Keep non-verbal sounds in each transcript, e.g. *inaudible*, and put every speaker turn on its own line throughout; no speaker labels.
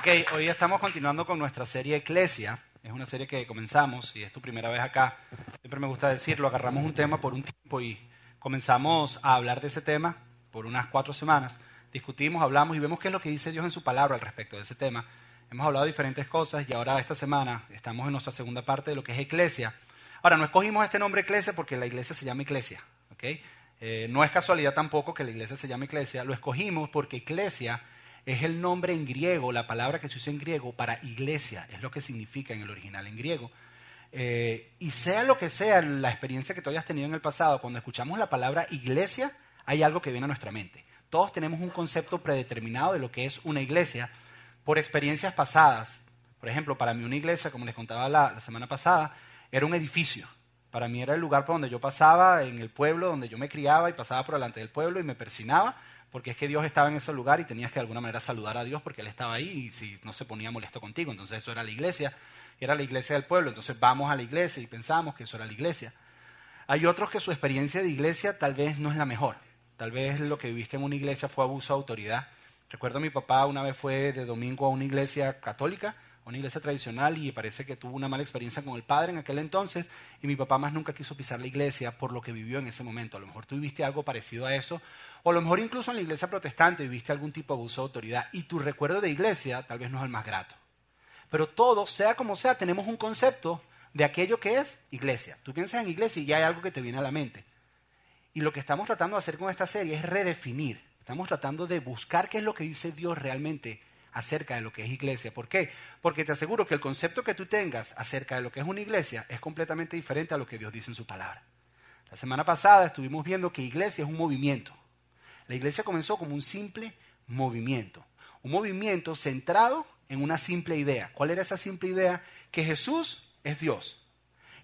Ok, hoy estamos continuando con nuestra serie Eclesia. Es una serie que comenzamos y es tu primera vez acá. Siempre me gusta decirlo, agarramos un tema por un tiempo y comenzamos a hablar de ese tema por unas cuatro semanas. Discutimos, hablamos y vemos qué es lo que dice Dios en su palabra al respecto de ese tema. Hemos hablado de diferentes cosas y ahora esta semana estamos en nuestra segunda parte de lo que es Eclesia. Ahora, no escogimos este nombre Eclesia porque la iglesia se llama Eclesia. ¿okay? Eh, no es casualidad tampoco que la iglesia se llame Eclesia. Lo escogimos porque Eclesia es el nombre en griego, la palabra que se usa en griego para iglesia, es lo que significa en el original en griego. Eh, y sea lo que sea la experiencia que tú hayas tenido en el pasado, cuando escuchamos la palabra iglesia, hay algo que viene a nuestra mente. Todos tenemos un concepto predeterminado de lo que es una iglesia por experiencias pasadas. Por ejemplo, para mí una iglesia, como les contaba la, la semana pasada, era un edificio. Para mí era el lugar por donde yo pasaba, en el pueblo, donde yo me criaba y pasaba por delante del pueblo y me persinaba porque es que Dios estaba en ese lugar y tenías que de alguna manera saludar a Dios porque Él estaba ahí y si no se ponía molesto contigo. Entonces eso era la iglesia, era la iglesia del pueblo. Entonces vamos a la iglesia y pensamos que eso era la iglesia. Hay otros que su experiencia de iglesia tal vez no es la mejor. Tal vez lo que viviste en una iglesia fue abuso de autoridad. Recuerdo a mi papá una vez fue de domingo a una iglesia católica una iglesia tradicional y parece que tuvo una mala experiencia con el padre en aquel entonces y mi papá más nunca quiso pisar la iglesia por lo que vivió en ese momento. A lo mejor tú viviste algo parecido a eso o a lo mejor incluso en la iglesia protestante viviste algún tipo de abuso de autoridad y tu recuerdo de iglesia tal vez no es el más grato. Pero todo, sea como sea, tenemos un concepto de aquello que es iglesia. Tú piensas en iglesia y ya hay algo que te viene a la mente. Y lo que estamos tratando de hacer con esta serie es redefinir. Estamos tratando de buscar qué es lo que dice Dios realmente acerca de lo que es iglesia. ¿Por qué? Porque te aseguro que el concepto que tú tengas acerca de lo que es una iglesia es completamente diferente a lo que Dios dice en su palabra. La semana pasada estuvimos viendo que iglesia es un movimiento. La iglesia comenzó como un simple movimiento. Un movimiento centrado en una simple idea. ¿Cuál era esa simple idea? Que Jesús es Dios,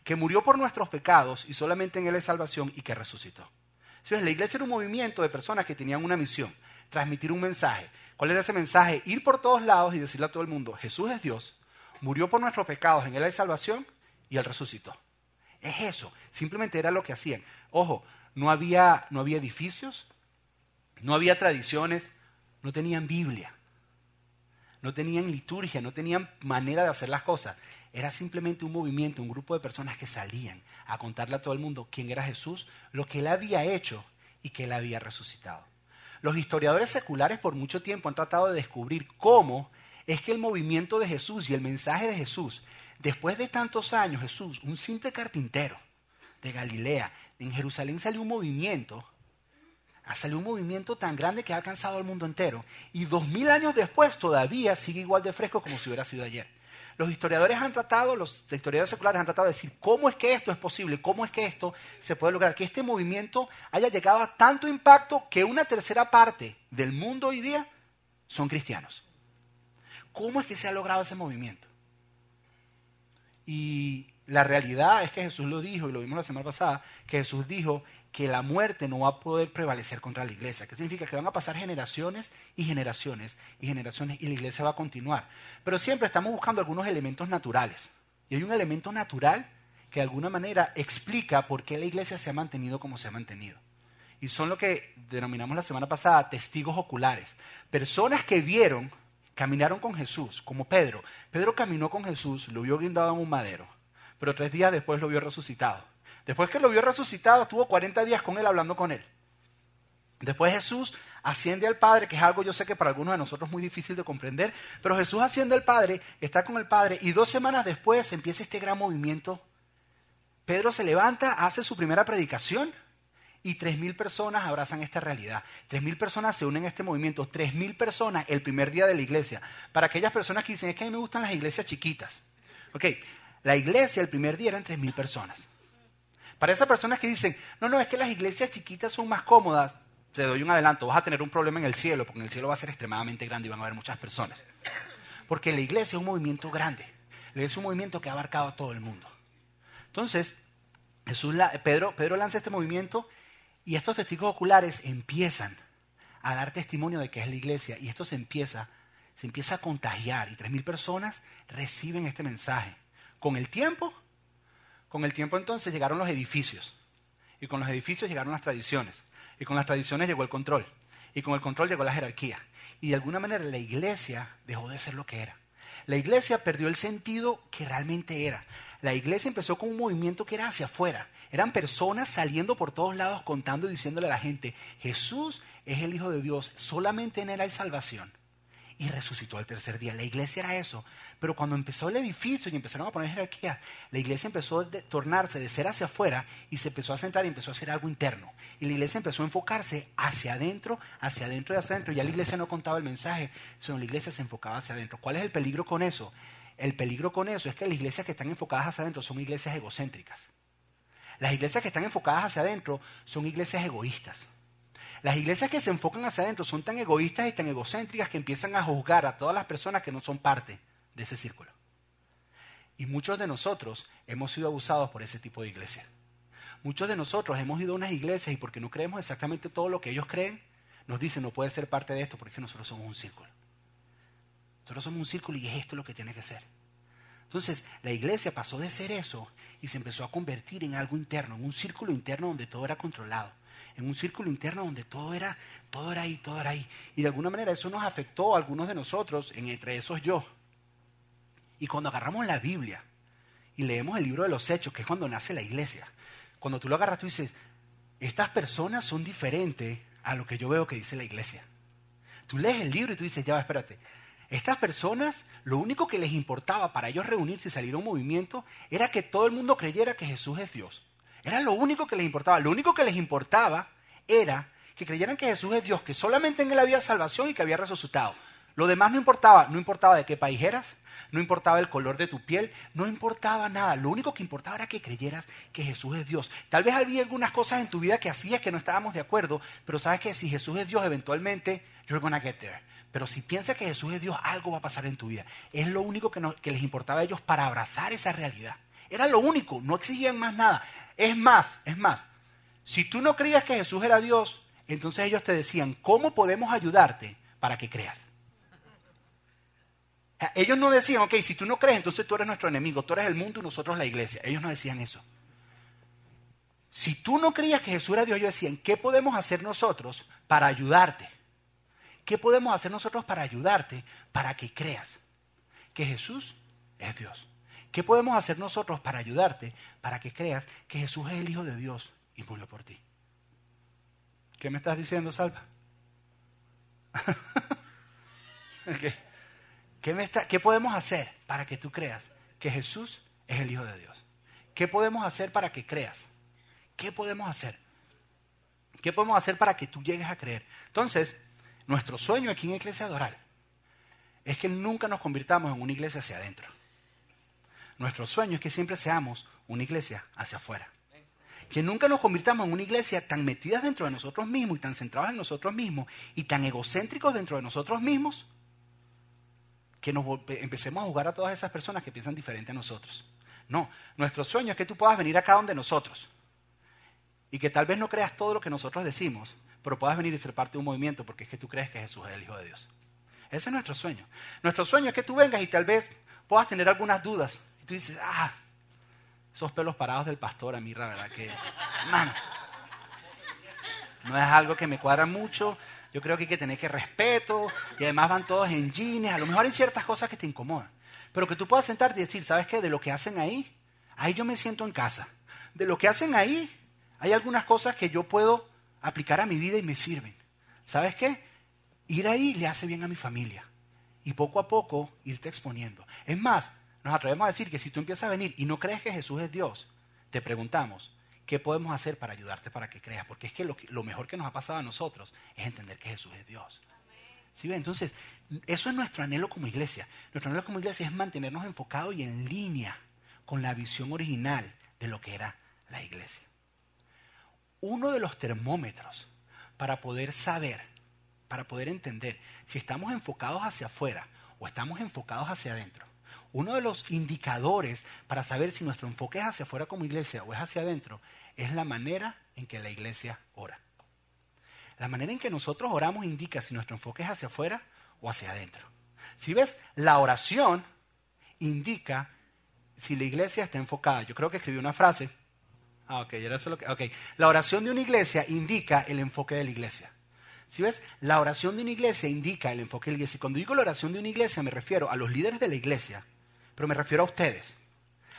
que murió por nuestros pecados y solamente en Él es salvación y que resucitó. Entonces, la iglesia era un movimiento de personas que tenían una misión, transmitir un mensaje, ¿Cuál era ese mensaje? Ir por todos lados y decirle a todo el mundo, Jesús es Dios, murió por nuestros pecados, en Él hay salvación y Él resucitó. Es eso, simplemente era lo que hacían. Ojo, no había, no había edificios, no había tradiciones, no tenían Biblia, no tenían liturgia, no tenían manera de hacer las cosas. Era simplemente un movimiento, un grupo de personas que salían a contarle a todo el mundo quién era Jesús, lo que Él había hecho y que Él había resucitado. Los historiadores seculares por mucho tiempo han tratado de descubrir cómo es que el movimiento de Jesús y el mensaje de Jesús, después de tantos años, Jesús, un simple carpintero de Galilea, en Jerusalén salió un movimiento, ha salido un movimiento tan grande que ha alcanzado al mundo entero. Y dos mil años después todavía sigue igual de fresco como si hubiera sido ayer. Los historiadores han tratado, los historiadores seculares han tratado de decir cómo es que esto es posible, cómo es que esto se puede lograr, que este movimiento haya llegado a tanto impacto que una tercera parte del mundo hoy día son cristianos. ¿Cómo es que se ha logrado ese movimiento? Y la realidad es que Jesús lo dijo, y lo vimos la semana pasada, que Jesús dijo que la muerte no va a poder prevalecer contra la iglesia. ¿Qué significa? Que van a pasar generaciones y generaciones y generaciones y la iglesia va a continuar. Pero siempre estamos buscando algunos elementos naturales. Y hay un elemento natural que de alguna manera explica por qué la iglesia se ha mantenido como se ha mantenido. Y son lo que denominamos la semana pasada testigos oculares. Personas que vieron, caminaron con Jesús, como Pedro. Pedro caminó con Jesús, lo vio guindado en un madero, pero tres días después lo vio resucitado. Después que lo vio resucitado, estuvo 40 días con él hablando con él. Después Jesús asciende al Padre, que es algo yo sé que para algunos de nosotros es muy difícil de comprender, pero Jesús asciende al Padre, está con el Padre y dos semanas después empieza este gran movimiento. Pedro se levanta, hace su primera predicación y tres mil personas abrazan esta realidad. Tres mil personas se unen a este movimiento. Tres mil personas el primer día de la iglesia. Para aquellas personas que dicen, es que a mí me gustan las iglesias chiquitas. Ok, la iglesia el primer día eran tres mil personas. Para esas personas que dicen, no, no, es que las iglesias chiquitas son más cómodas, te doy un adelanto, vas a tener un problema en el cielo, porque en el cielo va a ser extremadamente grande y van a haber muchas personas. Porque la iglesia es un movimiento grande, es un movimiento que ha abarcado a todo el mundo. Entonces, Jesús, Pedro, Pedro lanza este movimiento y estos testigos oculares empiezan a dar testimonio de que es la iglesia y esto se empieza, se empieza a contagiar y tres mil personas reciben este mensaje. Con el tiempo, con el tiempo entonces llegaron los edificios. Y con los edificios llegaron las tradiciones. Y con las tradiciones llegó el control. Y con el control llegó la jerarquía. Y de alguna manera la iglesia dejó de ser lo que era. La iglesia perdió el sentido que realmente era. La iglesia empezó con un movimiento que era hacia afuera. Eran personas saliendo por todos lados contando y diciéndole a la gente, Jesús es el Hijo de Dios, solamente en Él hay salvación y resucitó al tercer día. La iglesia era eso. Pero cuando empezó el edificio y empezaron a poner jerarquía, la iglesia empezó a tornarse de ser hacia afuera y se empezó a centrar y empezó a hacer algo interno. Y la iglesia empezó a enfocarse hacia adentro, hacia adentro y hacia adentro. Ya la iglesia no contaba el mensaje, sino la iglesia se enfocaba hacia adentro. ¿Cuál es el peligro con eso? El peligro con eso es que las iglesias que están enfocadas hacia adentro son iglesias egocéntricas. Las iglesias que están enfocadas hacia adentro son iglesias egoístas. Las iglesias que se enfocan hacia adentro son tan egoístas y tan egocéntricas que empiezan a juzgar a todas las personas que no son parte de ese círculo. Y muchos de nosotros hemos sido abusados por ese tipo de iglesia. Muchos de nosotros hemos ido a unas iglesias y porque no creemos exactamente todo lo que ellos creen, nos dicen no puede ser parte de esto porque nosotros somos un círculo. Nosotros somos un círculo y es esto lo que tiene que ser. Entonces, la iglesia pasó de ser eso y se empezó a convertir en algo interno, en un círculo interno donde todo era controlado en un círculo interno donde todo era, todo era ahí, todo era ahí. Y de alguna manera eso nos afectó a algunos de nosotros, entre esos yo. Y cuando agarramos la Biblia y leemos el libro de los Hechos, que es cuando nace la iglesia, cuando tú lo agarras tú dices, estas personas son diferentes a lo que yo veo que dice la iglesia. Tú lees el libro y tú dices, ya espérate. Estas personas, lo único que les importaba para ellos reunirse y salir a un movimiento era que todo el mundo creyera que Jesús es Dios. Era lo único que les importaba. Lo único que les importaba era que creyeran que Jesús es Dios, que solamente en Él había salvación y que había resucitado. Lo demás no importaba. No importaba de qué país eras, no importaba el color de tu piel, no importaba nada. Lo único que importaba era que creyeras que Jesús es Dios. Tal vez había algunas cosas en tu vida que hacías que no estábamos de acuerdo, pero sabes que si Jesús es Dios, eventualmente you're gonna get there. Pero si piensas que Jesús es Dios, algo va a pasar en tu vida. Es lo único que, que les importaba a ellos para abrazar esa realidad. Era lo único, no exigían más nada. Es más, es más, si tú no creías que Jesús era Dios, entonces ellos te decían, ¿cómo podemos ayudarte para que creas? Ellos no decían, ok, si tú no crees, entonces tú eres nuestro enemigo, tú eres el mundo y nosotros la iglesia. Ellos no decían eso. Si tú no creías que Jesús era Dios, ellos decían, ¿qué podemos hacer nosotros para ayudarte? ¿Qué podemos hacer nosotros para ayudarte para que creas que Jesús es Dios? ¿Qué podemos hacer nosotros para ayudarte, para que creas que Jesús es el Hijo de Dios y murió por ti? ¿Qué me estás diciendo, Salva? *laughs* ¿Qué, me está, ¿Qué podemos hacer para que tú creas que Jesús es el Hijo de Dios? ¿Qué podemos hacer para que creas? ¿Qué podemos hacer? ¿Qué podemos hacer para que tú llegues a creer? Entonces, nuestro sueño aquí en Iglesia Adoral es que nunca nos convirtamos en una iglesia hacia adentro. Nuestro sueño es que siempre seamos una iglesia hacia afuera. Que nunca nos convirtamos en una iglesia tan metidas dentro de nosotros mismos y tan centrados en nosotros mismos y tan egocéntricos dentro de nosotros mismos que nos empecemos a jugar a todas esas personas que piensan diferente a nosotros. No, nuestro sueño es que tú puedas venir acá donde nosotros y que tal vez no creas todo lo que nosotros decimos, pero puedas venir y ser parte de un movimiento porque es que tú crees que Jesús es el Hijo de Dios. Ese es nuestro sueño. Nuestro sueño es que tú vengas y tal vez puedas tener algunas dudas tú dices, ah, esos pelos parados del pastor a mí, la verdad que, man, no es algo que me cuadra mucho. Yo creo que hay que tener que respeto y además van todos en jeans. A lo mejor hay ciertas cosas que te incomodan. Pero que tú puedas sentarte y decir, ¿sabes qué? De lo que hacen ahí, ahí yo me siento en casa. De lo que hacen ahí, hay algunas cosas que yo puedo aplicar a mi vida y me sirven. ¿Sabes qué? Ir ahí le hace bien a mi familia. Y poco a poco irte exponiendo. Es más, nos atrevemos a decir que si tú empiezas a venir y no crees que Jesús es Dios, te preguntamos, ¿qué podemos hacer para ayudarte para que creas? Porque es que lo, mejor que nos ha pasado a nosotros es entender que Jesús es Dios. ¿Sí Entonces, eso es nuestro anhelo como iglesia. Nuestro anhelo como iglesia es mantenernos enfocados y en línea con la visión original de lo que era la iglesia. Uno de los termómetros para poder saber, para poder entender si estamos enfocados hacia afuera o estamos enfocados hacia adentro, uno de los indicadores para saber si nuestro enfoque es hacia afuera como iglesia o es hacia adentro es la manera en que la iglesia ora. La manera en que nosotros oramos indica si nuestro enfoque es hacia afuera o hacia adentro. Si ves, la oración indica si la iglesia está enfocada. Yo creo que escribí una frase. Ah, ok, era eso lo que. Ok. La oración de una iglesia indica el enfoque de la iglesia. Si ves, la oración de una iglesia indica el enfoque de la iglesia. Y cuando digo la oración de una iglesia me refiero a los líderes de la iglesia, pero me refiero a ustedes.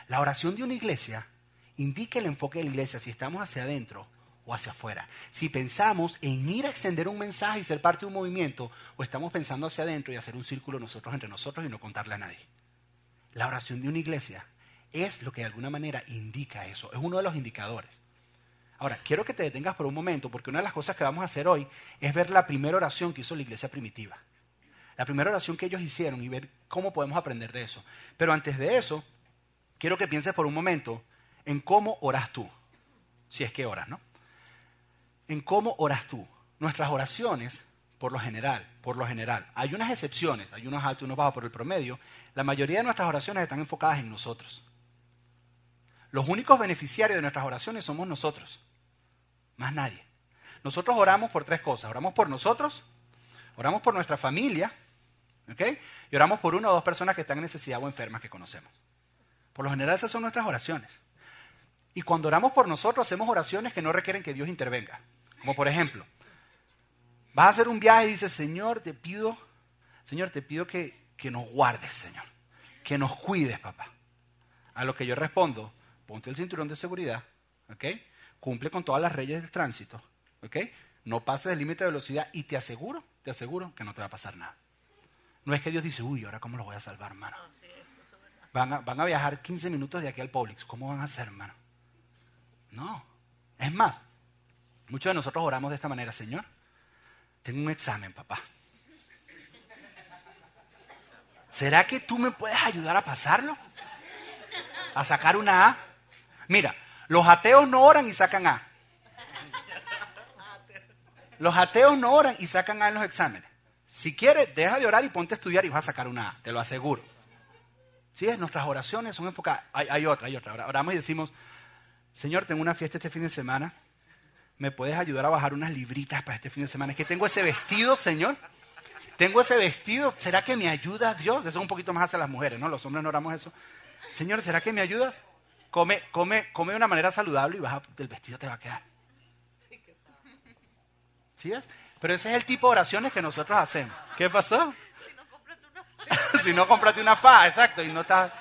La oración de una iglesia indica el enfoque de la iglesia si estamos hacia adentro o hacia afuera. Si pensamos en ir a extender un mensaje y ser parte de un movimiento, o estamos pensando hacia adentro y hacer un círculo nosotros entre nosotros y no contarle a nadie. La oración de una iglesia es lo que de alguna manera indica eso, es uno de los indicadores. Ahora, quiero que te detengas por un momento, porque una de las cosas que vamos a hacer hoy es ver la primera oración que hizo la iglesia primitiva. La primera oración que ellos hicieron y ver cómo podemos aprender de eso. Pero antes de eso, quiero que pienses por un momento en cómo oras tú, si es que oras, ¿no? En cómo oras tú. Nuestras oraciones, por lo general, por lo general, hay unas excepciones, hay unos altos y unos bajos, por el promedio, la mayoría de nuestras oraciones están enfocadas en nosotros. Los únicos beneficiarios de nuestras oraciones somos nosotros, más nadie. Nosotros oramos por tres cosas. Oramos por nosotros, oramos por nuestra familia, Y oramos por una o dos personas que están en necesidad o enfermas que conocemos. Por lo general esas son nuestras oraciones. Y cuando oramos por nosotros, hacemos oraciones que no requieren que Dios intervenga. Como por ejemplo, vas a hacer un viaje y dices, Señor, te pido, Señor, te pido que, que nos guardes, Señor. Que nos cuides, papá. A lo que yo respondo, ponte el cinturón de seguridad, ¿ok? Cumple con todas las leyes del tránsito, ¿ok? No pases el límite de velocidad y te aseguro, te aseguro que no te va a pasar nada. No es que Dios dice, uy, ahora cómo lo voy a salvar, hermano. Van a, van a viajar 15 minutos de aquí al Publix. ¿Cómo van a hacer, hermano? No. Es más, muchos de nosotros oramos de esta manera, Señor, tengo un examen, papá. ¿Será que tú me puedes ayudar a pasarlo? A sacar una A. Mira, los ateos no oran y sacan A. Los ateos no oran y sacan A en los exámenes. Si quieres, deja de orar y ponte a estudiar y vas a sacar una A, te lo aseguro. ¿Sí? Nuestras oraciones son enfocadas. Hay, hay otra, hay otra. Oramos y decimos, Señor, tengo una fiesta este fin de semana. ¿Me puedes ayudar a bajar unas libritas para este fin de semana? Es que tengo ese vestido, Señor. Tengo ese vestido. ¿Será que me ayuda Dios? Eso es un poquito más hacia las mujeres, ¿no? Los hombres no oramos eso. Señor, ¿será que me ayudas? Come, come, come de una manera saludable y baja del vestido te va a quedar. ¿Sí ves? Pero ese es el tipo de oraciones que nosotros hacemos. ¿Qué pasó? si no, *laughs* cómprate una fa, exacto, y no está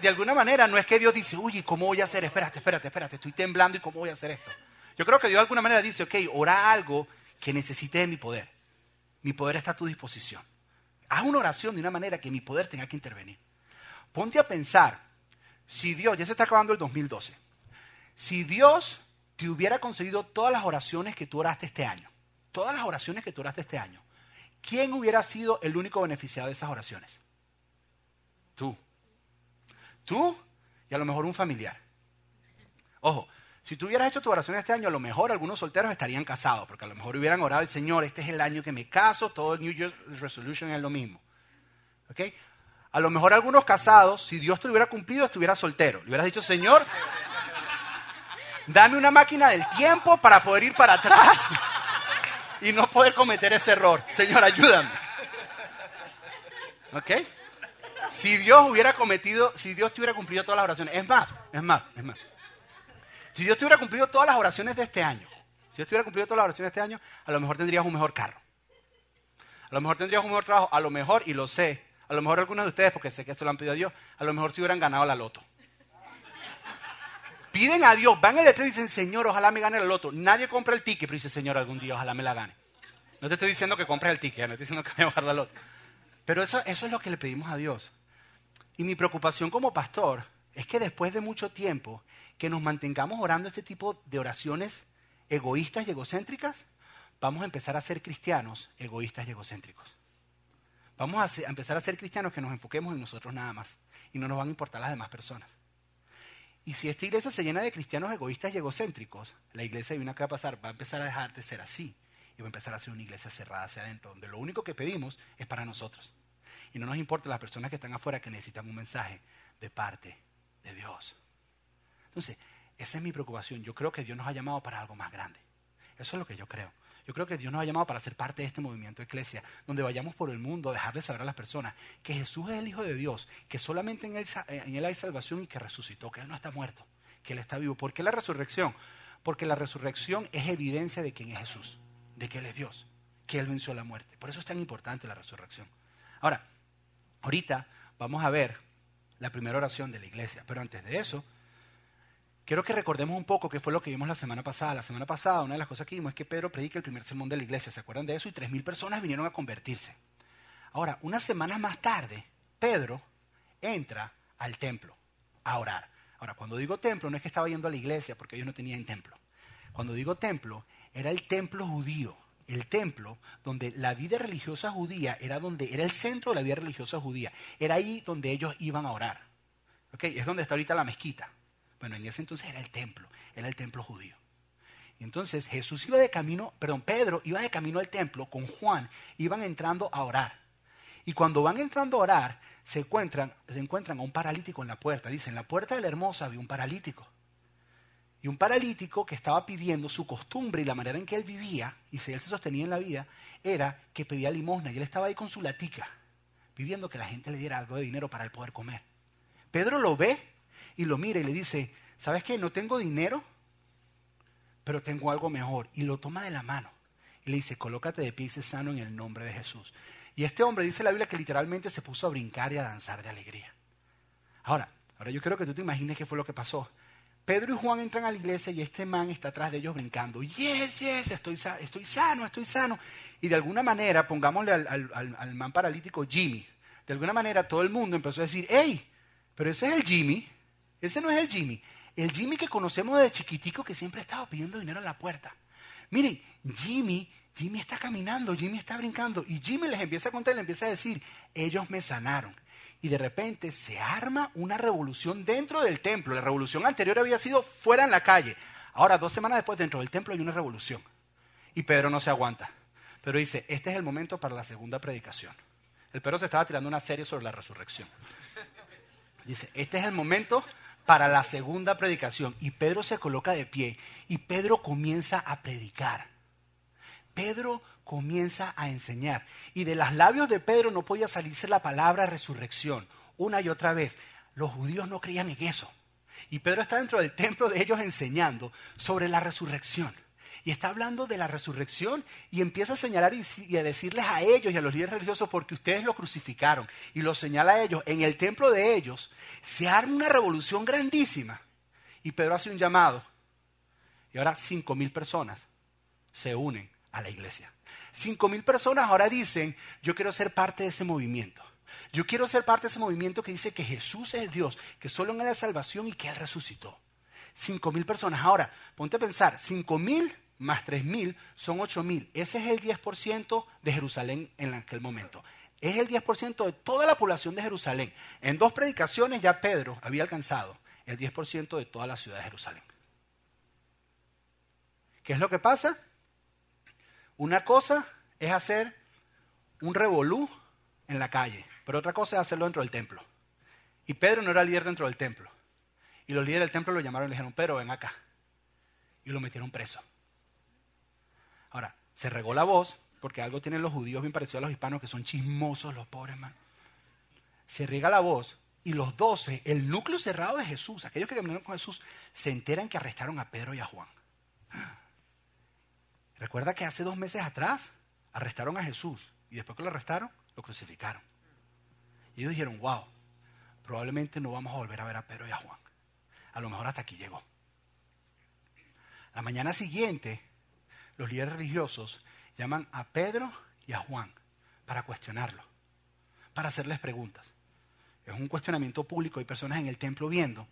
de alguna manera no es que Dios dice, uy, ¿cómo voy a hacer? Espérate, espérate, espérate, estoy temblando y ¿cómo voy a hacer esto? Yo creo que Dios de alguna manera dice, ok, ora algo que necesite de mi poder. Mi poder está a tu disposición. Haz una oración de una manera que mi poder tenga que intervenir. Ponte a pensar, si Dios, ya se está acabando el 2012, si Dios te hubiera concedido todas las oraciones que tú oraste este año, todas las oraciones que tú oraste este año, ¿quién hubiera sido el único beneficiado de esas oraciones? Tú. Tú y a lo mejor un familiar. Ojo, si tú hubieras hecho tu oración este año, a lo mejor algunos solteros estarían casados, porque a lo mejor hubieran orado el Señor, este es el año que me caso, todo el New Year's Resolution es lo mismo. ¿Ok? A lo mejor algunos casados, si Dios te lo hubiera cumplido, estuviera soltero. Le hubieras dicho, Señor, dame una máquina del tiempo para poder ir para atrás y no poder cometer ese error. Señor, ayúdame. ¿Ok? Si Dios hubiera cometido, si Dios te hubiera cumplido todas las oraciones, es más, es más, es más. Si Dios te hubiera cumplido todas las oraciones de este año, si Dios te hubiera cumplido todas las oraciones de este año, a lo mejor tendrías un mejor carro. A lo mejor tendrías un mejor trabajo, a lo mejor, y lo sé, a lo mejor algunos de ustedes, porque sé que esto lo han pedido a Dios, a lo mejor si hubieran ganado la loto. Piden a Dios, van al letrero y dicen, Señor, ojalá me gane la loto. Nadie compra el ticket, pero dice, Señor, algún día ojalá me la gane. No te estoy diciendo que compres el ticket, no te estoy diciendo que me voy a la loto. Pero eso, eso es lo que le pedimos a Dios. Y mi preocupación como pastor es que después de mucho tiempo que nos mantengamos orando este tipo de oraciones egoístas y egocéntricas, vamos a empezar a ser cristianos egoístas y egocéntricos. Vamos a, empezar a ser cristianos que nos enfoquemos en nosotros nada más y no nos van a importar las demás personas. Y si esta iglesia se llena de cristianos egoístas y egocéntricos, la iglesia de una que va a pasar va a empezar a dejar de ser así y va a empezar a ser una iglesia cerrada hacia adentro, donde lo único que pedimos es para nosotros. Y no nos importa las personas que están afuera que necesitan un mensaje de parte de Dios. Entonces, esa es mi preocupación. Yo creo que Dios nos ha llamado para algo más grande. Eso es lo que yo creo. Yo creo que Dios nos ha llamado para ser parte de este movimiento de iglesia, donde vayamos por el mundo, dejarle saber a las personas que Jesús es el Hijo de Dios, que solamente en él, en él hay salvación y que resucitó, que Él no está muerto, que Él está vivo. ¿Por qué la resurrección? Porque la resurrección es evidencia de quién es Jesús, de que Él es Dios. que Él venció la muerte. Por eso es tan importante la resurrección. Ahora, ahorita vamos a ver la primera oración de la iglesia, pero antes de eso, quiero que recordemos un poco qué fue lo que vimos la semana pasada. La semana pasada, una de las cosas que vimos es que Pedro predica el primer sermón de la iglesia. ¿Se acuerdan de eso? Y tres mil personas vinieron a convertirse. Ahora, unas semanas más tarde, Pedro entra al templo a orar. Ahora, cuando digo templo, no es que estaba yendo a la iglesia porque ellos no tenían templo. Cuando digo templo, era el templo judío, el templo donde la vida religiosa judía era donde era el centro de la vida religiosa judía. Era ahí donde ellos iban a orar. ¿Okay? Es donde está ahorita la mezquita. Bueno, en ese entonces era el templo, era el templo judío. Entonces Jesús iba de camino, perdón, Pedro iba de camino al templo con Juan, iban entrando a orar. Y cuando van entrando a orar, se encuentran, se encuentran a un paralítico en la puerta. Dicen, en la puerta de la hermosa había un paralítico. Y un paralítico que estaba pidiendo su costumbre y la manera en que él vivía, y si él se sostenía en la vida, era que pedía limosna. Y él estaba ahí con su latica, pidiendo que la gente le diera algo de dinero para él poder comer. Pedro lo ve y lo mira y le dice, ¿sabes qué? No tengo dinero, pero tengo algo mejor. Y lo toma de la mano. Y le dice, colócate de pie y sé sano en el nombre de Jesús. Y este hombre dice la Biblia que literalmente se puso a brincar y a danzar de alegría. Ahora, ahora yo quiero que tú te imagines qué fue lo que pasó. Pedro y Juan entran a la iglesia y este man está atrás de ellos brincando. Yes, yes, estoy, estoy sano, estoy sano. Y de alguna manera, pongámosle al, al, man paralítico Jimmy. De alguna manera todo el mundo empezó a decir, hey, pero ese es el Jimmy. Ese no es el Jimmy. El Jimmy que conocemos de chiquitico que siempre estaba pidiendo dinero en la puerta. Miren, Jimmy Jimmy está caminando, Jimmy está brincando. Y Jimmy les empieza a contar, le empieza a decir, ellos me sanaron. Y de repente se arma una revolución dentro del templo. La revolución anterior había sido fuera en la calle. Ahora, dos semanas después, dentro del templo hay una revolución. Y Pedro no se aguanta. Pero dice, este es el momento para la segunda predicación. El Pedro se estaba tirando una serie sobre la resurrección. Dice, este es el momento para la segunda predicación. Y Pedro se coloca de pie y Pedro comienza a predicar. Pedro comienza a enseñar. Y de los labios de Pedro no podía salirse la palabra resurrección una y otra vez. Los judíos no creían en eso. Y Pedro está dentro del templo de ellos enseñando sobre la resurrección. Y está hablando de la resurrección y empieza a señalar y, a decirles a ellos y a los líderes religiosos porque ustedes lo crucificaron. Y lo señala a ellos. En el templo de ellos se arma una revolución grandísima. Y Pedro hace un llamado. Y ahora cinco mil personas se unen a la iglesia. Cinco mil personas ahora dicen, yo quiero ser parte de ese movimiento. Yo quiero ser parte de ese movimiento que dice que Jesús es Dios, que solo en Él hay salvación y que Él resucitó. Cinco mil personas. Ahora, ponte a pensar, cinco mil más tres mil son ocho mil. Ese es el 10% de Jerusalén en aquel momento. Es el 10% de toda la población de Jerusalén. En dos predicaciones ya Pedro había alcanzado el 10% de toda la ciudad de Jerusalén. ¿Qué es lo que pasa? Una cosa es hacer un revolú en la calle, pero otra cosa es hacerlo dentro del templo. Y Pedro no era líder dentro del templo. Y los líderes del templo lo llamaron y le dijeron, Pedro, ven acá. Y lo metieron preso. Ahora, se regó la voz, porque algo tienen los judíos bien parecido a los hispanos, que son chismosos los pobres, man. Se riega la voz y los doce, el núcleo cerrado de Jesús, aquellos que caminaron con Jesús, se enteran que arrestaron a Pedro y a Juan. *gasps* Recuerda que hace dos meses atrás arrestaron a Jesús y después que lo arrestaron, lo crucificaron. Y ellos dijeron, wow, probablemente no vamos a volver a ver a Pedro y a Juan. A lo mejor hasta aquí llegó. La mañana siguiente, los líderes religiosos llaman a Pedro y a Juan para cuestionarlo, para hacerles preguntas. Es un cuestionamiento público, hay personas en el templo viendo.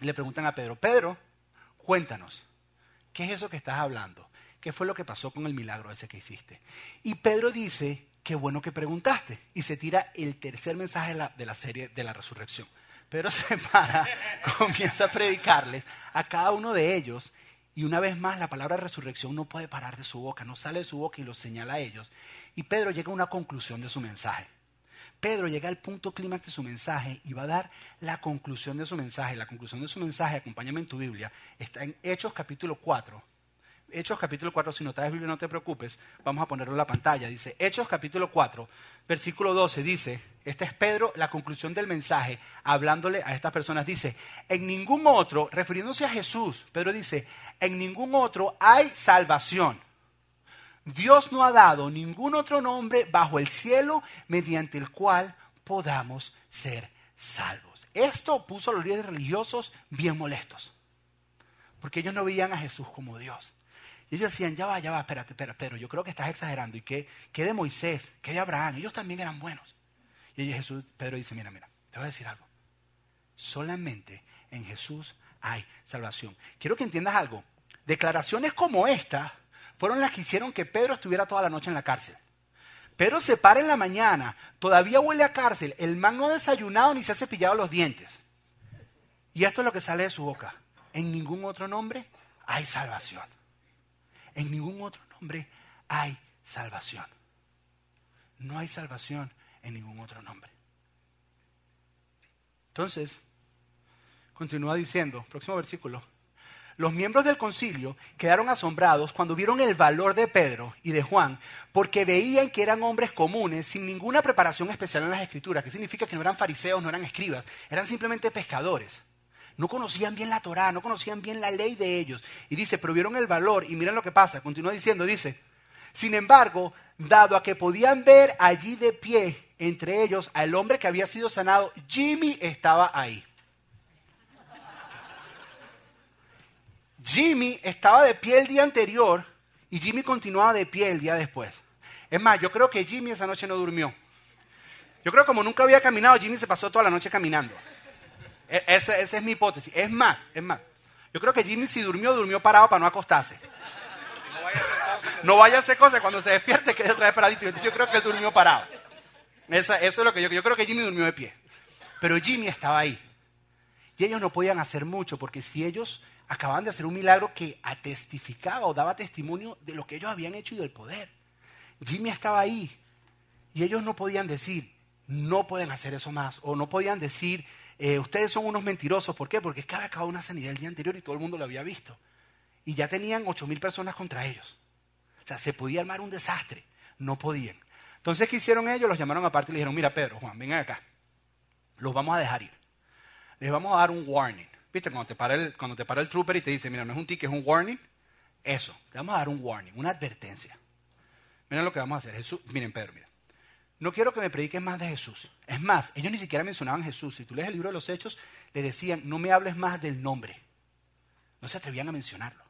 Y le preguntan a Pedro, Pedro, cuéntanos, ¿qué es eso que estás hablando? ¿Qué fue lo que pasó con el milagro ese que hiciste? Y Pedro dice, qué bueno que preguntaste. Y se tira el tercer mensaje de la, serie de la resurrección. Pedro *laughs* se para, comienza a predicarles a cada uno de ellos. Y una vez más la palabra resurrección no puede parar de su boca, no sale de su boca y los señala a ellos. Y Pedro llega a una conclusión de su mensaje. Pedro llega al punto clímax de su mensaje y va a dar la conclusión de su mensaje. La conclusión de su mensaje, acompáñame en tu Biblia, está en Hechos capítulo 4, Hechos capítulo 4, si no traes Biblia no te preocupes, vamos a ponerlo en la pantalla. Dice, Hechos capítulo 4, versículo 12, dice, este es Pedro, la conclusión del mensaje, hablándole a estas personas, dice, en ningún otro, refiriéndose a Jesús, Pedro dice, en ningún otro hay salvación. Dios no ha dado ningún otro nombre bajo el cielo mediante el cual podamos ser salvos. Esto puso a los líderes religiosos bien molestos, porque ellos no veían a Jesús como Dios. Y ellos decían, ya va, ya va, espérate, espérate, pero yo creo que estás exagerando. ¿Y qué, qué de Moisés? ¿Qué de Abraham? Ellos también eran buenos. Y Jesús, Pedro dice, mira, mira, te voy a decir algo. Solamente en Jesús hay salvación. Quiero que entiendas algo. Declaraciones como esta fueron las que hicieron que Pedro estuviera toda la noche en la cárcel. Pedro se para en la mañana, todavía huele a cárcel, el man no ha desayunado ni se ha cepillado los dientes. Y esto es lo que sale de su boca. En ningún otro nombre hay salvación. En ningún otro nombre hay salvación. No hay salvación en ningún otro nombre. Entonces, continúa diciendo, próximo versículo, los miembros del concilio quedaron asombrados cuando vieron el valor de Pedro y de Juan, porque veían que eran hombres comunes, sin ninguna preparación especial en las escrituras, que significa que no eran fariseos, no eran escribas, eran simplemente pescadores. No conocían bien la Torá, no conocían bien la ley de ellos. Y dice, pero vieron el valor y miren lo que pasa. Continúa diciendo, dice, sin embargo, dado a que podían ver allí de pie entre ellos al hombre que había sido sanado, Jimmy estaba ahí. Jimmy estaba de pie el día anterior y Jimmy continuaba de pie el día después. Es más, yo creo que Jimmy esa noche no durmió. Yo creo que como nunca había caminado, Jimmy se pasó toda la noche caminando. E, esa, es mi hipótesis. Es más, es más. Yo creo que Jimmy si durmió, durmió parado para no acostarse. No vaya a hacer cosas. Cuando se despierte, quede otra vez paradito. yo creo que él durmió parado. Eso es lo que yo, yo creo que Jimmy durmió de pie. Pero Jimmy estaba ahí. Y ellos no podían hacer mucho porque si ellos acababan de hacer un milagro que atestificaba o daba testimonio de lo que ellos habían hecho y del poder. Jimmy estaba ahí y ellos no podían decir, no pueden hacer eso más, o no podían decir, eh, ustedes son unos mentirosos. ¿Por qué? Porque había acabado una sanidad el día anterior y todo el mundo lo había visto. Y ya tenían ocho mil personas contra ellos. O sea, se podía armar un desastre. No podían. Entonces, ¿qué hicieron ellos? Los llamaron aparte y le dijeron, mira, Pedro, Juan, vengan acá. Los vamos a dejar ir. Les vamos a dar un warning. ¿Viste? Cuando te, para el, cuando te para el trooper y te dice, mira, no es un ticket, es un warning. Eso, te vamos a dar un warning, una advertencia. Miren lo que vamos a hacer. Jesús, miren, Pedro, mira. No quiero que me prediques más de Jesús. Es más, ellos ni siquiera mencionaban Jesús. Si tú lees el libro de los Hechos, le decían, no me hables más del nombre. No se atrevían a mencionarlo.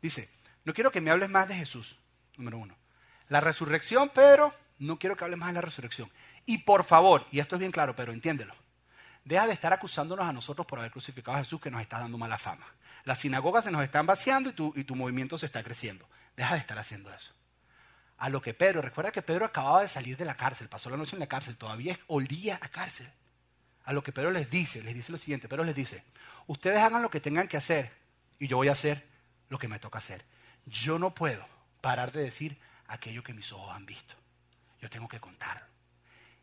Dice, no quiero que me hables más de Jesús, número uno. La resurrección, Pedro, no quiero que hables más de la resurrección. Y por favor, y esto es bien claro, pero entiéndelo, Deja de estar acusándonos a nosotros por haber crucificado a Jesús que nos está dando mala fama. Las sinagogas se nos están vaciando y tu, y tu movimiento se está creciendo. Deja de estar haciendo eso. A lo que Pedro, recuerda que Pedro acababa de salir de la cárcel, pasó la noche en la cárcel, todavía olía a cárcel. A lo que Pedro les dice, les dice lo siguiente, Pedro les dice, ustedes hagan lo que tengan que hacer y yo voy a hacer lo que me toca hacer. Yo no puedo parar de decir aquello que mis ojos han visto. Yo tengo que contarlo.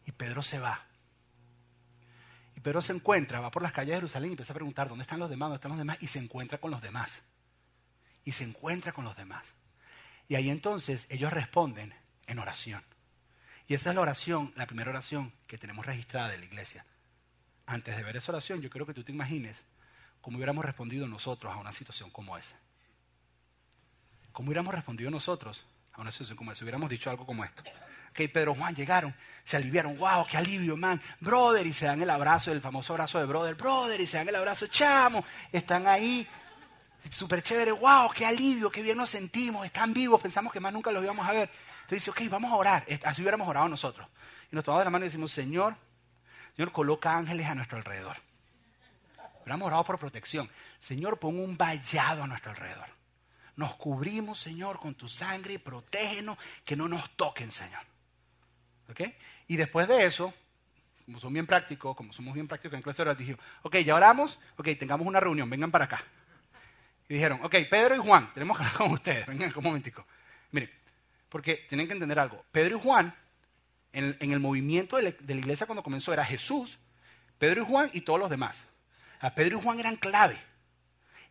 Y Pedro se va y Pedro se encuentra, va por las calles de Jerusalén y empieza a preguntar, ¿dónde están los demás? ¿Dónde están los demás? Y se encuentra con los demás. Y se encuentra con los demás. Y ahí entonces ellos responden en oración. Y esa es la oración, la primera oración que tenemos registrada de la iglesia. Antes de ver esa oración, yo quiero que tú te imagines cómo hubiéramos respondido nosotros a una situación como esa. ¿Cómo hubiéramos respondido nosotros a situación como esa? Hubiéramos dicho algo como esto. Ok, Pedro Juan llegaron, se aliviaron, wow, qué alivio, man, brother, y se dan el abrazo, el famoso abrazo de brother, brother, y se dan el abrazo, chamo, están ahí, súper chévere, wow, qué alivio, qué bien nos sentimos, están vivos, pensamos que más nunca los íbamos a ver. Entonces dice, ok, vamos a orar, así hubiéramos orado nosotros. Y nos tomamos la mano y decimos, Señor, Señor, coloca ángeles a nuestro alrededor. Hubiéramos orado por protección. Señor, pon un vallado a nuestro alrededor. Nos cubrimos, Señor, con tu sangre y protégenos, que no nos toquen, Señor. Y después de eso, como son bien prácticos, como somos bien prácticos en clase de dijeron, ok, ya oramos, ok, tengamos una reunión, vengan para acá. Y dijeron, ok, Pedro y Juan, tenemos que hablar con ustedes, vengan un momentico. Miren, porque tienen que entender algo. Pedro y Juan, en, el movimiento de la, iglesia cuando comenzó, era Jesús, Pedro y Juan y todos los demás. A Pedro y Juan eran clave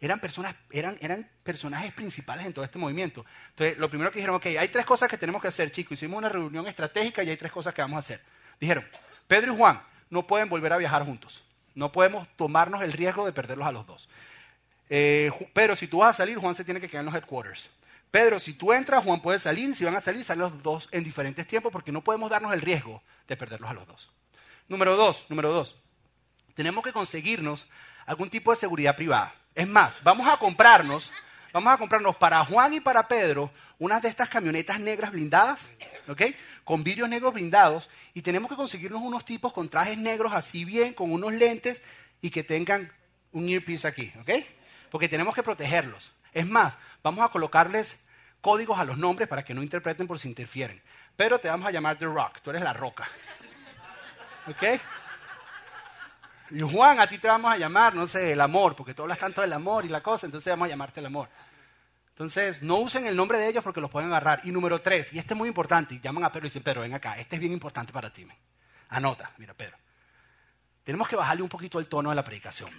eran, personas, eran, eran personajes principales en todo este movimiento. Entonces, lo primero que dijeron, ok, hay tres cosas que tenemos que hacer, chicos. Hicimos una reunión estratégica y hay tres cosas que vamos a hacer. Dijeron, Pedro y Juan no pueden volver a viajar juntos. No podemos tomarnos el riesgo de perderlos a los dos. Eh, pero si tú vas a salir, Juan se tiene que quedar en los headquarters. Pedro, si tú entras, Juan puede salir, si van a salir, salen los dos en diferentes tiempos, porque no podemos darnos el riesgo de perderlos a los dos. Número dos, número dos, tenemos que conseguirnos algún tipo de seguridad privada. Es más, vamos a comprarnos, vamos a comprarnos para Juan y para Pedro unas de estas camionetas negras blindadas, ¿ok? Con vidrios negros blindados, y tenemos que conseguirnos unos tipos con trajes negros así bien, con unos lentes, y que tengan un earpiece aquí, ¿ok? Porque tenemos que protegerlos. Es más, vamos a colocarles códigos a los nombres para que no interpreten por si interfieren. Pero te vamos a llamar The Rock, tú eres la roca. ¿Ok? Y Juan, a ti te vamos a llamar, no sé, el amor, porque tú hablas tanto del amor y la cosa, entonces vamos a llamarte el amor. Entonces, no usen el nombre de ellos porque los pueden agarrar. Y número tres, y este es muy importante, y llaman a Pedro y dicen, Pedro, ven acá, este es bien importante para ti. Anota, mira, Pedro. Tenemos que bajarle un poquito el tono de la predicación.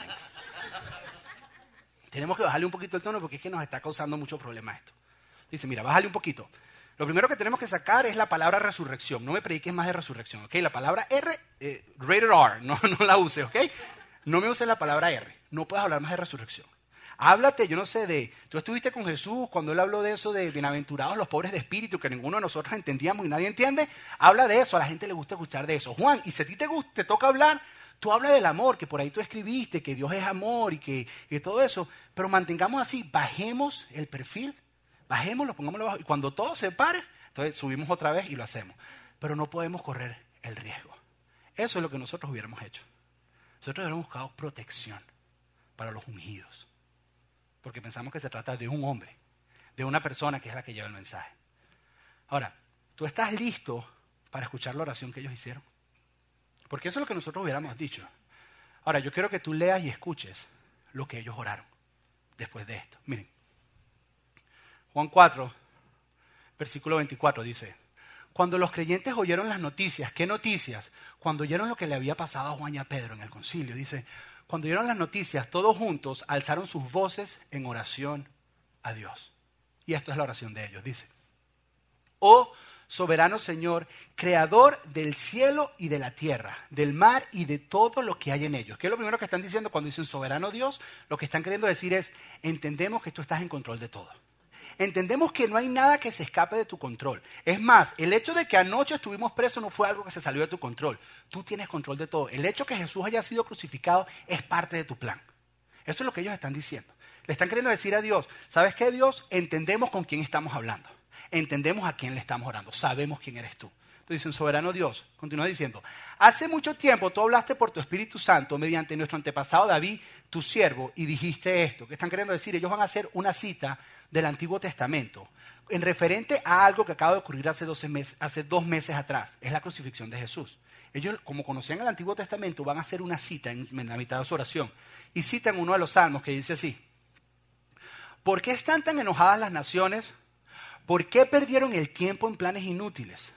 Tenemos que bajarle un poquito el tono porque es que nos está causando mucho problema esto. Dice, mira, bájale un poquito. Lo primero que tenemos que sacar es la palabra resurrección. No me prediques más de resurrección, ¿ok? La palabra R, eh, rated R, *laughs* no, no la uses, ¿ok? No me uses la palabra R. No puedes hablar más de resurrección. Háblate, yo no sé, de. Tú estuviste con Jesús cuando él habló de eso de bienaventurados los pobres de espíritu, que ninguno de nosotros entendíamos y nadie entiende. Habla de eso, a la gente le gusta escuchar de eso. Juan, y si a ti te, gusta, te toca hablar, tú hablas del amor, que por ahí tú escribiste, que Dios es amor y que, que todo eso, pero mantengamos así, bajemos el perfil Bajémoslo, pongámoslo abajo. Y cuando todo se pare, entonces subimos otra vez y lo hacemos. Pero no podemos correr el riesgo. Eso es lo que nosotros hubiéramos hecho. Nosotros hubiéramos buscado protección para los ungidos. Porque pensamos que se trata de un hombre, de una persona que es la que lleva el mensaje. Ahora, ¿tú estás listo para escuchar la oración que ellos hicieron? Porque eso es lo que nosotros hubiéramos dicho. Ahora, yo quiero que tú leas y escuches lo que ellos oraron después de esto. Miren, Juan 4, versículo 24 dice, cuando los creyentes oyeron las noticias, ¿qué noticias? Cuando oyeron lo que le había pasado a Juan y a Pedro en el concilio, dice, cuando oyeron las noticias, todos juntos alzaron sus voces en oración a Dios. Y esto es la oración de ellos, dice, oh soberano Señor, creador del cielo y de la tierra, del mar y de todo lo que hay en ellos. ¿Qué es lo primero que están diciendo cuando dicen soberano Dios? Lo que están queriendo decir es, entendemos que tú estás en control de todo entendemos que no hay nada que se escape de tu control. Es más, el hecho de que anoche estuvimos presos no fue algo que se salió de tu control. Tú tienes control de todo. El hecho de que Jesús haya sido crucificado es parte de tu plan. Eso es lo que ellos están diciendo. Le están queriendo decir a Dios, ¿sabes qué Dios? Entendemos con quién estamos hablando. Entendemos a quién le estamos orando. Sabemos quién eres tú. Dicen, soberano Dios, continúa diciendo, hace mucho tiempo tú hablaste por tu Espíritu Santo mediante nuestro antepasado David, tu siervo, y dijiste esto. ¿Qué están queriendo decir? Ellos van a hacer una cita del Antiguo Testamento en referente a algo que acaba de ocurrir hace, meses, hace dos meses atrás. Es la crucifixión de Jesús. Ellos, como conocían el Antiguo Testamento, van a hacer una cita en la mitad de su oración. Y citan uno de los salmos que dice así. ¿Por qué están tan enojadas las naciones? ¿Por qué perdieron el tiempo en planes inútiles?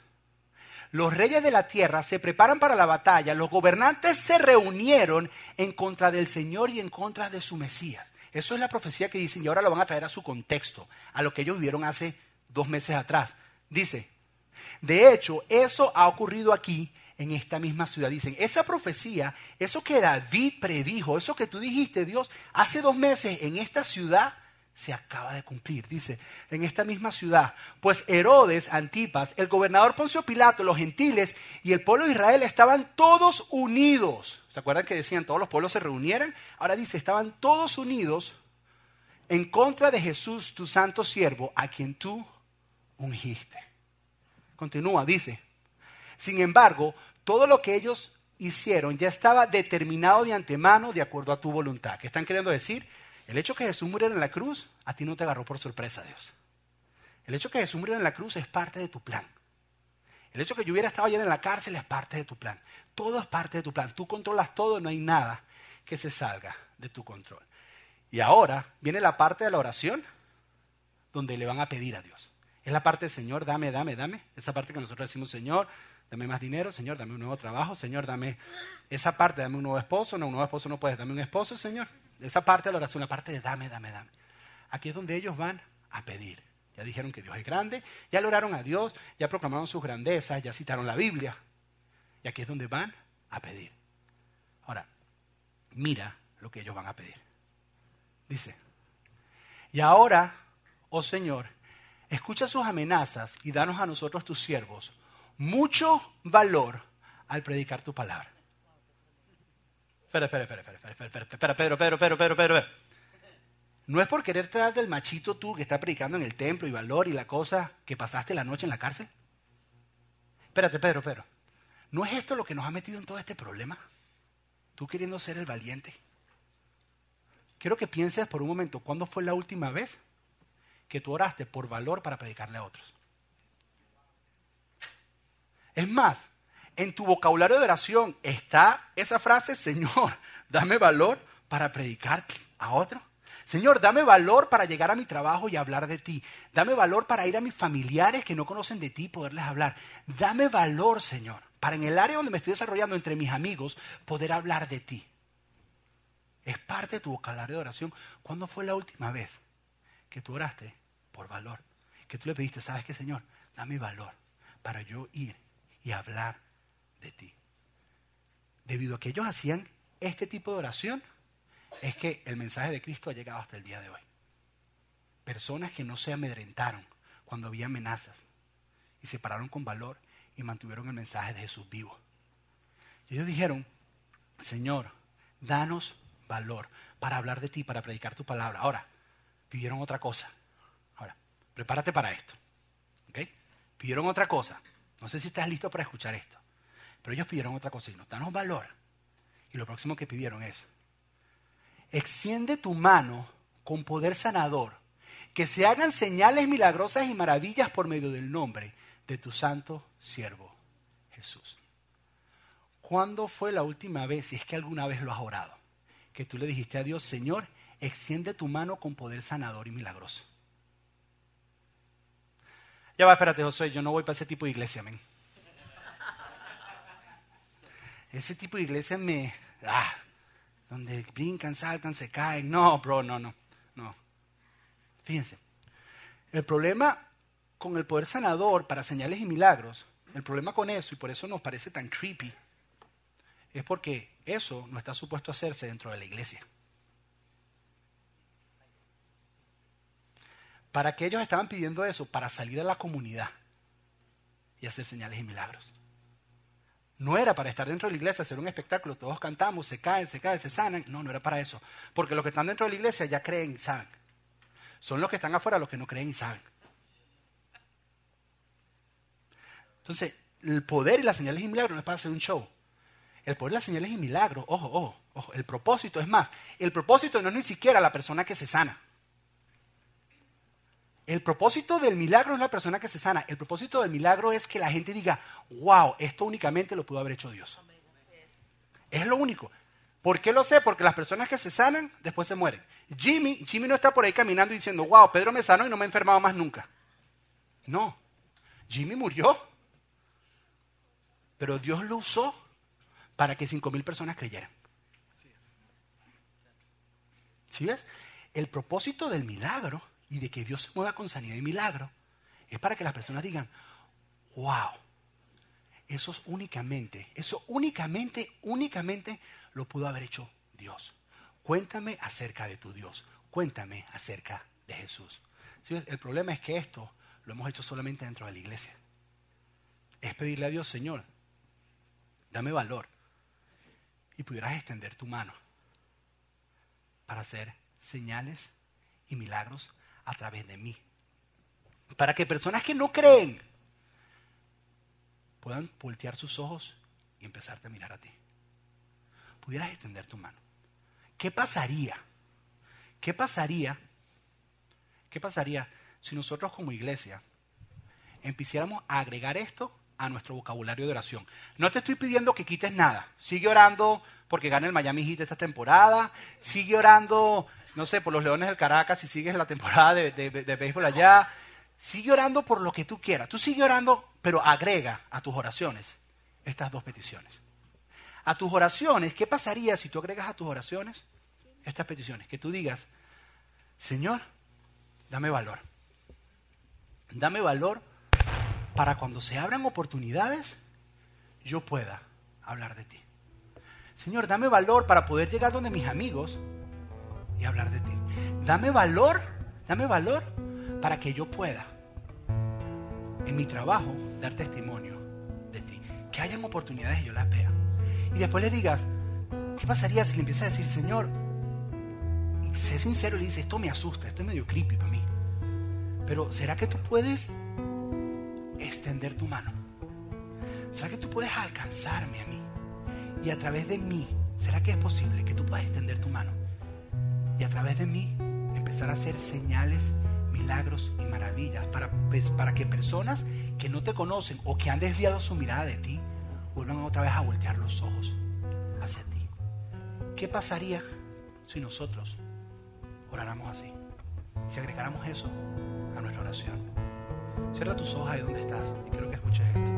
Los reyes de la tierra se preparan para la batalla, los gobernantes se reunieron en contra del Señor y en contra de su Mesías. Eso es la profecía que dicen y ahora lo van a traer a su contexto, a lo que ellos vieron hace dos meses atrás. Dice, de hecho, eso ha ocurrido aquí en esta misma ciudad. Dicen, esa profecía, eso que David predijo, eso que tú dijiste, Dios, hace dos meses en esta ciudad se acaba de cumplir. Dice, en esta misma ciudad, pues Herodes, Antipas, el gobernador Poncio Pilato, los gentiles y el pueblo de Israel estaban todos unidos. ¿Se acuerdan que decían todos los pueblos se reunieran? Ahora dice, estaban todos unidos en contra de Jesús, tu santo siervo, a quien tú ungiste. Continúa, dice, sin embargo, todo lo que ellos hicieron ya estaba determinado de antemano de acuerdo a tu voluntad. ¿Qué están queriendo decir? El hecho que Jesús muriera en la cruz, a ti no te agarró por sorpresa, Dios. El hecho que Jesús muriera en la cruz es parte de tu plan. El hecho que yo hubiera estado ayer en la cárcel es parte de tu plan. Todo es parte de tu plan. Tú controlas todo, no hay nada que se salga de tu control. Y ahora viene la parte de la oración donde le van a pedir a Dios. Es la parte Señor, dame, dame, dame. Esa parte que nosotros decimos, Señor, dame más dinero, Señor, dame un nuevo trabajo, Señor, dame esa parte, dame un nuevo esposo, no, un nuevo esposo no puedes, dame un esposo, Señor. Esa parte de la oración, la parte de dame, dame, dame. Aquí es donde ellos van a pedir. Ya dijeron que Dios es grande, ya oraron a Dios, ya proclamaron sus grandezas, ya citaron la Biblia. Y aquí es donde van a pedir. Ahora, mira lo que ellos van a pedir. Dice, y ahora, oh Señor, escucha sus amenazas y danos a nosotros tus siervos mucho valor al predicar tu palabra. Espera, espera, espera, espera, espera, espera, espera, Pedro, Pedro, Pedro, Pedro, Pedro. No es por quererte dar del machito tú que está predicando en el templo y valor y la cosa que pasaste la noche en la cárcel. Espérate, Pedro, Pedro. ¿No es esto lo que nos ha metido en todo este problema? Tú queriendo ser el valiente. Quiero que pienses por un momento, ¿cuándo fue la última vez que tú oraste por valor para predicarle a otros? Es más, en tu vocabulario de oración está esa frase, Señor, *laughs* dame valor para predicar a otro. Señor, dame valor para llegar a mi trabajo y hablar de ti. Dame valor para ir a mis familiares que no conocen de ti y poderles hablar. Dame valor, Señor, para en el área donde me estoy desarrollando entre mis amigos poder hablar de ti. Es parte de tu vocabulario de oración. ¿Cuándo fue la última vez que tú oraste por valor? Que tú le pediste, ¿sabes qué, Señor? Dame valor para yo ir y hablar de ti. Debido a que ellos hacían este tipo de oración, es que el mensaje de Cristo ha llegado hasta el día de hoy. Personas que no se amedrentaron cuando había amenazas y se pararon con valor y mantuvieron el mensaje de Jesús vivo. Y ellos dijeron, Señor, danos valor para hablar de ti, para predicar tu palabra. Ahora, pidieron otra cosa. Ahora, prepárate para esto. ¿Ok? Pidieron otra cosa. No sé si estás listo para escuchar esto. Pero ellos pidieron otra cosa y nos danos valor. Y lo próximo que pidieron es, extiende tu mano con poder sanador, que se hagan señales milagrosas y maravillas por medio del nombre de tu santo siervo Jesús. ¿Cuándo fue la última vez, si es que alguna vez lo has orado, que tú le dijiste a Dios, Señor, extiende tu mano con poder sanador y milagroso? Ya va, espérate, José, yo no voy para ese tipo de iglesia, amén. Ese tipo de iglesia me... Ah, donde brincan, saltan, se caen. No, bro, no, no, no. Fíjense, el problema con el poder sanador para señales y milagros, el problema con eso, y por eso nos parece tan creepy, es porque eso no está supuesto a hacerse dentro de la iglesia. ¿Para qué ellos estaban pidiendo eso? Para salir a la comunidad y hacer señales y milagros. No era para estar dentro de la iglesia, hacer un espectáculo, todos cantamos, se caen, se caen, se sanan. No, no era para eso. Porque los que están dentro de la iglesia ya creen y saben. Son los que están afuera los que no creen y saben. Entonces, el poder y las señales y milagros no es para hacer un show. El poder y las señales y milagros, ojo, ojo, ojo, el propósito es más. El propósito no es ni siquiera la persona que se sana. El propósito del milagro es la persona que se sana. El propósito del milagro es que la gente diga, wow, esto únicamente lo pudo haber hecho Dios. Es lo único. ¿Por qué lo sé? Porque las personas que se sanan después se mueren. Jimmy, Jimmy no está por ahí caminando diciendo, wow, Pedro me sanó y no me ha enfermado más nunca. No, Jimmy murió. Pero Dios lo usó para que cinco mil personas creyeran. ¿Sí ves? El propósito del milagro y de que Dios se mueva con sanidad y milagro, es para que las personas digan, wow, eso es únicamente, eso únicamente, únicamente lo pudo haber hecho Dios. Cuéntame acerca de tu Dios, cuéntame acerca de Jesús. El problema es que esto lo hemos hecho solamente dentro de la iglesia. Es pedirle a Dios, Señor, dame valor y pudieras extender tu mano para hacer señales y milagros a través de mí. Para que personas que no creen puedan voltear sus ojos y empezarte a mirar a ti. Pudieras extender tu mano. ¿Qué pasaría? ¿Qué pasaría? ¿Qué pasaría si nosotros como iglesia empezáramos a agregar esto a nuestro vocabulario de oración? No te estoy pidiendo que quites nada. Sigue orando porque gane el Miami Heat esta temporada. Sigue orando no sé, por los Leones del Caracas, si sigues la temporada de, de, béisbol allá, sigue orando por lo que tú quieras. Tú sigue orando, pero agrega a tus oraciones estas dos peticiones. A tus oraciones, ¿qué pasaría si tú agregas a tus oraciones estas peticiones? Que tú digas, Señor, dame valor. Dame valor para cuando se abran oportunidades, yo pueda hablar de ti. Señor, dame valor para poder llegar donde mis amigos y hablar de ti. Dame valor, dame valor para que yo pueda en mi trabajo, dar testimonio de ti. Que hayan oportunidades y yo las vea. Y después le digas, ¿qué pasaría si le empiezas a decir, Señor, y sé sincero y le dices, esto me asusta, esto es medio creepy para mí. Pero ¿será que tú puedes extender tu mano? ¿Será que tú puedes alcanzarme a mí? Y a través de mí, ¿será que es posible que tú puedas extender tu mano? Y a través de mí empezar a hacer señales, milagros y maravillas para, pues, para que personas que no te conocen o que han desviado su mirada de ti vuelvan otra vez a voltear los ojos hacia ti. ¿Qué pasaría si nosotros oráramos así? Si agregáramos eso a nuestra oración. Cierra tus ojos ahí donde estás y quiero que escuches esto.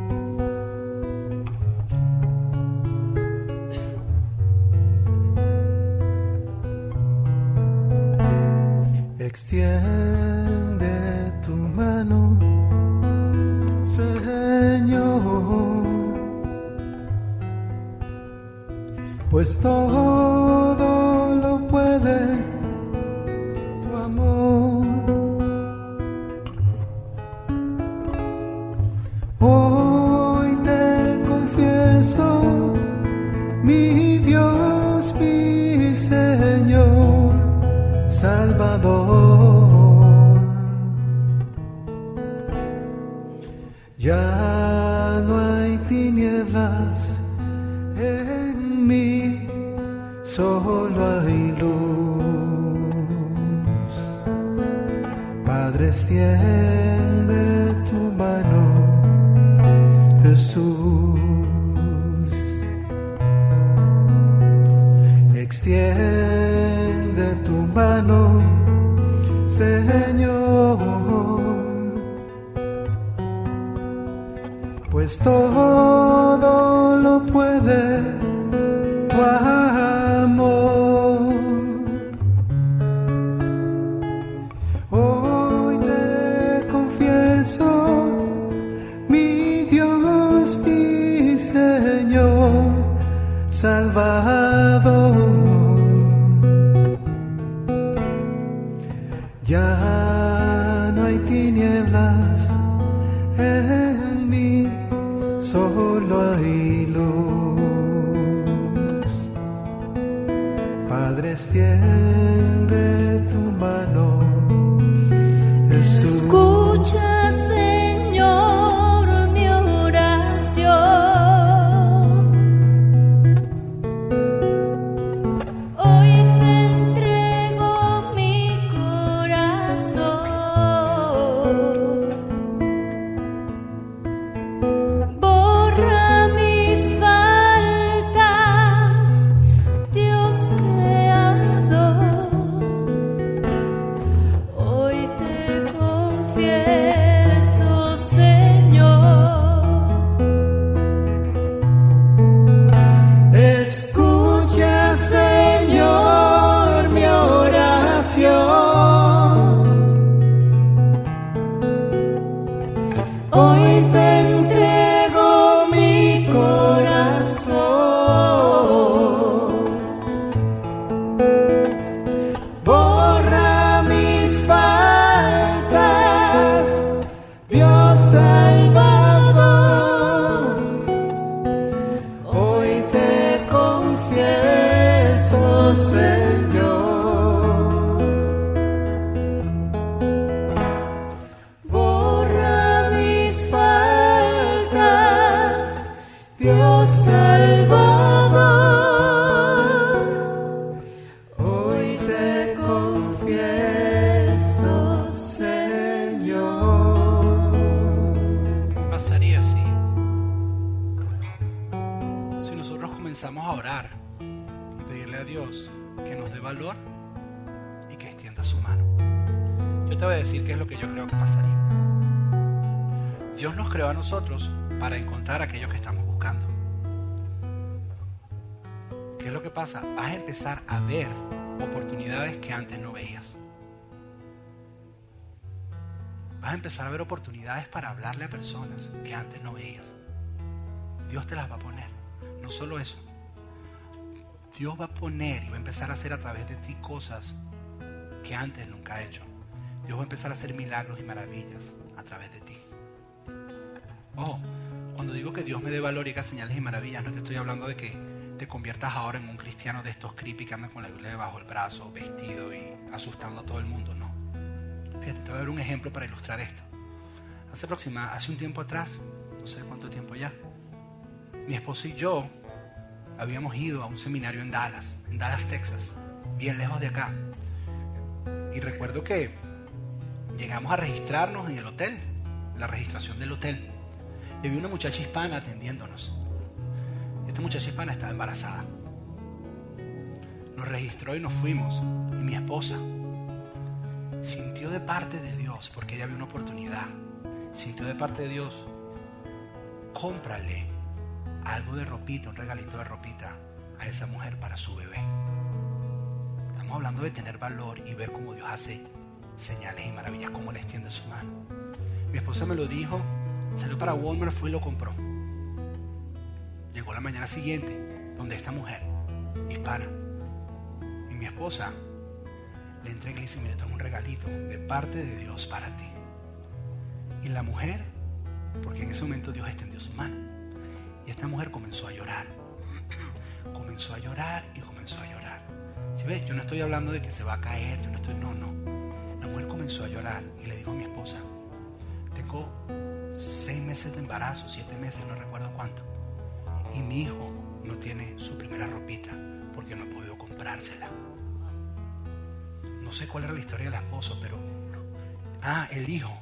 Extiende tu mano, Señor, pues todo Salvador.
Vas a empezar a ver oportunidades para hablarle a personas que antes no veías. Dios te las va a poner. No solo eso. Dios va a poner y va a empezar a hacer a través de ti cosas que antes nunca ha hecho. Dios va a empezar a hacer milagros y maravillas a través de ti. Ojo, cuando digo que Dios me dé valor y haga señales y maravillas, no te estoy hablando de que te conviertas ahora en un cristiano de estos creepy que andan con la Biblia bajo el brazo, vestido y asustando a todo el mundo, no. Fíjate, te voy a dar un ejemplo para ilustrar esto. Hace próxima, hace un tiempo atrás, no sé cuánto tiempo ya, mi esposa y yo habíamos ido a un seminario en Dallas, en Dallas, Texas, bien lejos de acá. Y recuerdo que llegamos a registrarnos en el hotel, la registración del hotel. Y había una muchacha hispana atendiéndonos. Esta muchacha hispana estaba embarazada. Nos registró y nos fuimos. Y mi esposa sintió de parte de Dios, porque ella había una oportunidad, sintió de parte de Dios, cómprale algo de ropita, un regalito de ropita a esa mujer para su bebé. Estamos hablando de tener valor y ver cómo Dios hace señales y maravillas, cómo le extiende su mano. Mi esposa me lo dijo, salió para Walmart, fue y lo compró. Llegó la mañana siguiente, donde esta mujer, hispana, y mi esposa le entrega y le dice, mire, tengo un regalito de parte de Dios para ti. Y la mujer, porque en ese momento Dios extendió su mano, y esta mujer comenzó a llorar. *clears throat* Comenzó a llorar y comenzó a llorar. Si ves, yo no estoy hablando de que se va a caer, yo no estoy, no, no. La mujer comenzó a llorar y le dijo a mi esposa, tengo seis meses de embarazo, siete meses, no recuerdo cuánto. Y mi hijo no tiene su primera ropita porque no he podido comprársela. No sé cuál era la historia del esposo, pero... Ah, el hijo.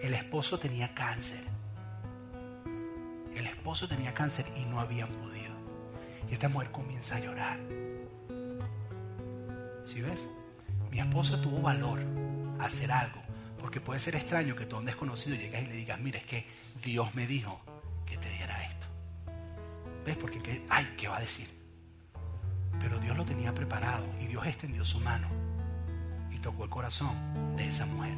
El esposo tenía cáncer. El esposo tenía cáncer y no habían podido. Y esta mujer comienza a llorar. ¿Sí ves? Mi esposa tuvo valor a hacer algo. Porque puede ser extraño que tú un desconocido llegas y le digas, mira, es que Dios me dijo que te diera esto. ¿Ves? Porque, ay, ¿qué va a decir? Pero Dios lo tenía preparado y Dios extendió su mano tocó el corazón de esa mujer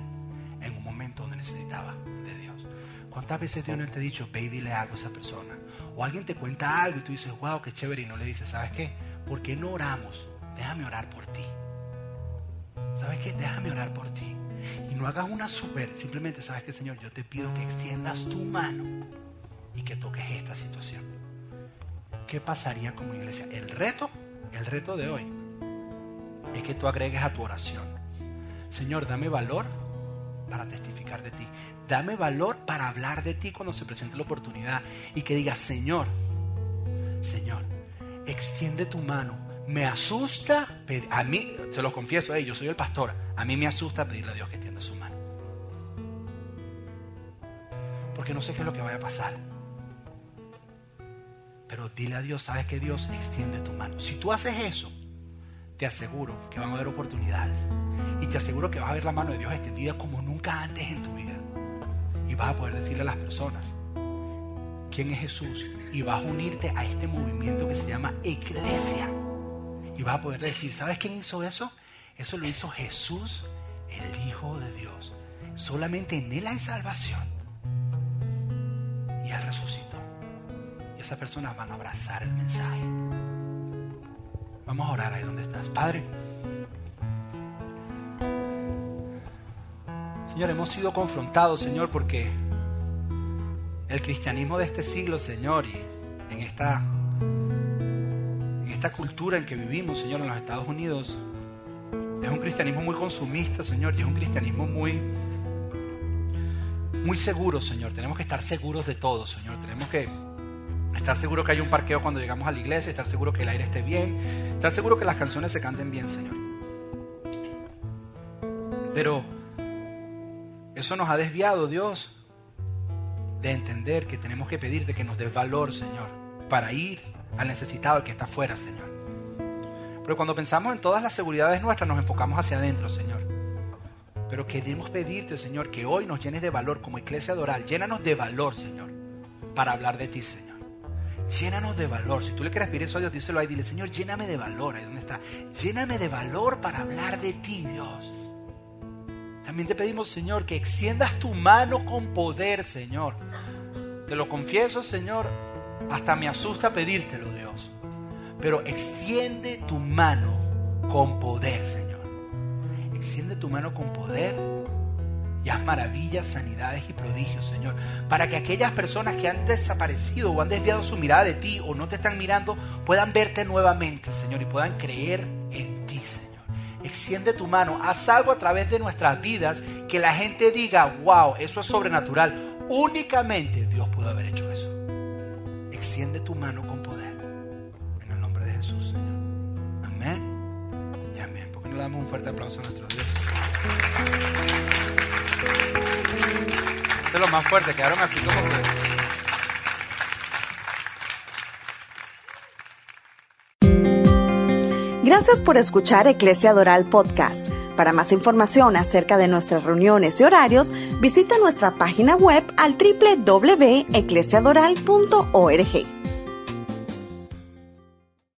en un momento donde necesitaba de Dios. ¿Cuántas veces Dios no te ha dicho, ve y dile algo a esa persona? O alguien te cuenta algo y tú dices, wow, qué chévere, y no le dices, ¿sabes qué? ¿Por qué no oramos? Déjame orar por ti. ¿Sabes qué? Déjame orar por ti. Y no hagas una super, simplemente, ¿sabes qué, Señor? Yo te pido que extiendas tu mano y que toques esta situación. ¿Qué pasaría como iglesia? El reto, el reto de hoy, es que tú agregues a tu oración. Señor, dame valor para testificar de ti. Dame valor para hablar de ti cuando se presente la oportunidad. Y que digas, Señor, Señor, extiende tu mano. Me asusta, a mí, se lo confieso, yo soy el pastor, a mí me asusta pedirle a Dios que extienda su mano. Porque no sé qué es lo que vaya a pasar. Pero dile a Dios, sabes que Dios extiende tu mano. Si tú haces eso, te aseguro que van a haber oportunidades. Y te aseguro que vas a ver la mano de Dios extendida como nunca antes en tu vida. Y vas a poder decirle a las personas quién es Jesús. Y vas a unirte a este movimiento que se llama iglesia. Y vas a poder decir, ¿sabes quién hizo eso? Eso lo hizo Jesús, el Hijo de Dios. Solamente en Él hay salvación. Y Él resucitó. Y esas personas van a abrazar el mensaje. Vamos a orar ahí donde estás. Padre. Señor, hemos sido confrontados, Señor, porque el cristianismo de este siglo, Señor, y en esta, en esta cultura en que vivimos, Señor, en los Estados Unidos, es un cristianismo muy consumista, Señor, y es un cristianismo muy, muy seguro, Señor. Tenemos que estar seguros de todo, Señor. Tenemos que estar seguros que hay un parqueo cuando llegamos a la iglesia, estar seguro que el aire esté bien, estar seguro que las canciones se canten bien, Señor. Pero eso nos ha desviado, Dios, de entender que tenemos que pedirte que nos des valor, Señor, para ir al necesitado, que está afuera, Señor. Pero cuando pensamos en todas las seguridades nuestras, nos enfocamos hacia adentro, Señor. Pero queremos pedirte, Señor, que hoy nos llenes de valor como iglesia adoral. Llénanos de valor, Señor, para hablar de ti, Señor. Llénanos de valor. Si tú le quieres pedir eso a Dios, díselo ahí. Dile, Señor, lléname de valor. Ahí donde está. Lléname de valor para hablar de ti, Dios. También te pedimos, Señor, que extiendas tu mano con poder, Señor. Te lo confieso, Señor. Hasta me asusta pedírtelo, Dios. Pero extiende tu mano con poder, Señor. Extiende tu mano con poder y haz maravillas, sanidades y prodigios, Señor, para que aquellas personas que han desaparecido o han desviado su mirada de ti o no te están mirando puedan verte nuevamente, Señor, y puedan creer en ti, Señor. Extiende tu mano, haz algo a través de nuestras vidas que la gente diga, wow, eso es sobrenatural. Únicamente Dios pudo haber hecho eso. Extiende tu mano con poder. En el nombre de Jesús, Señor. Amén. Y amén. ¿Por qué no le damos un fuerte aplauso a nuestro Dios? Más quedaron así como.
Gracias por escuchar Eclesia Doral Podcast. Para más información acerca de nuestras reuniones y horarios, visita nuestra página web al www.eclesiadoral.org.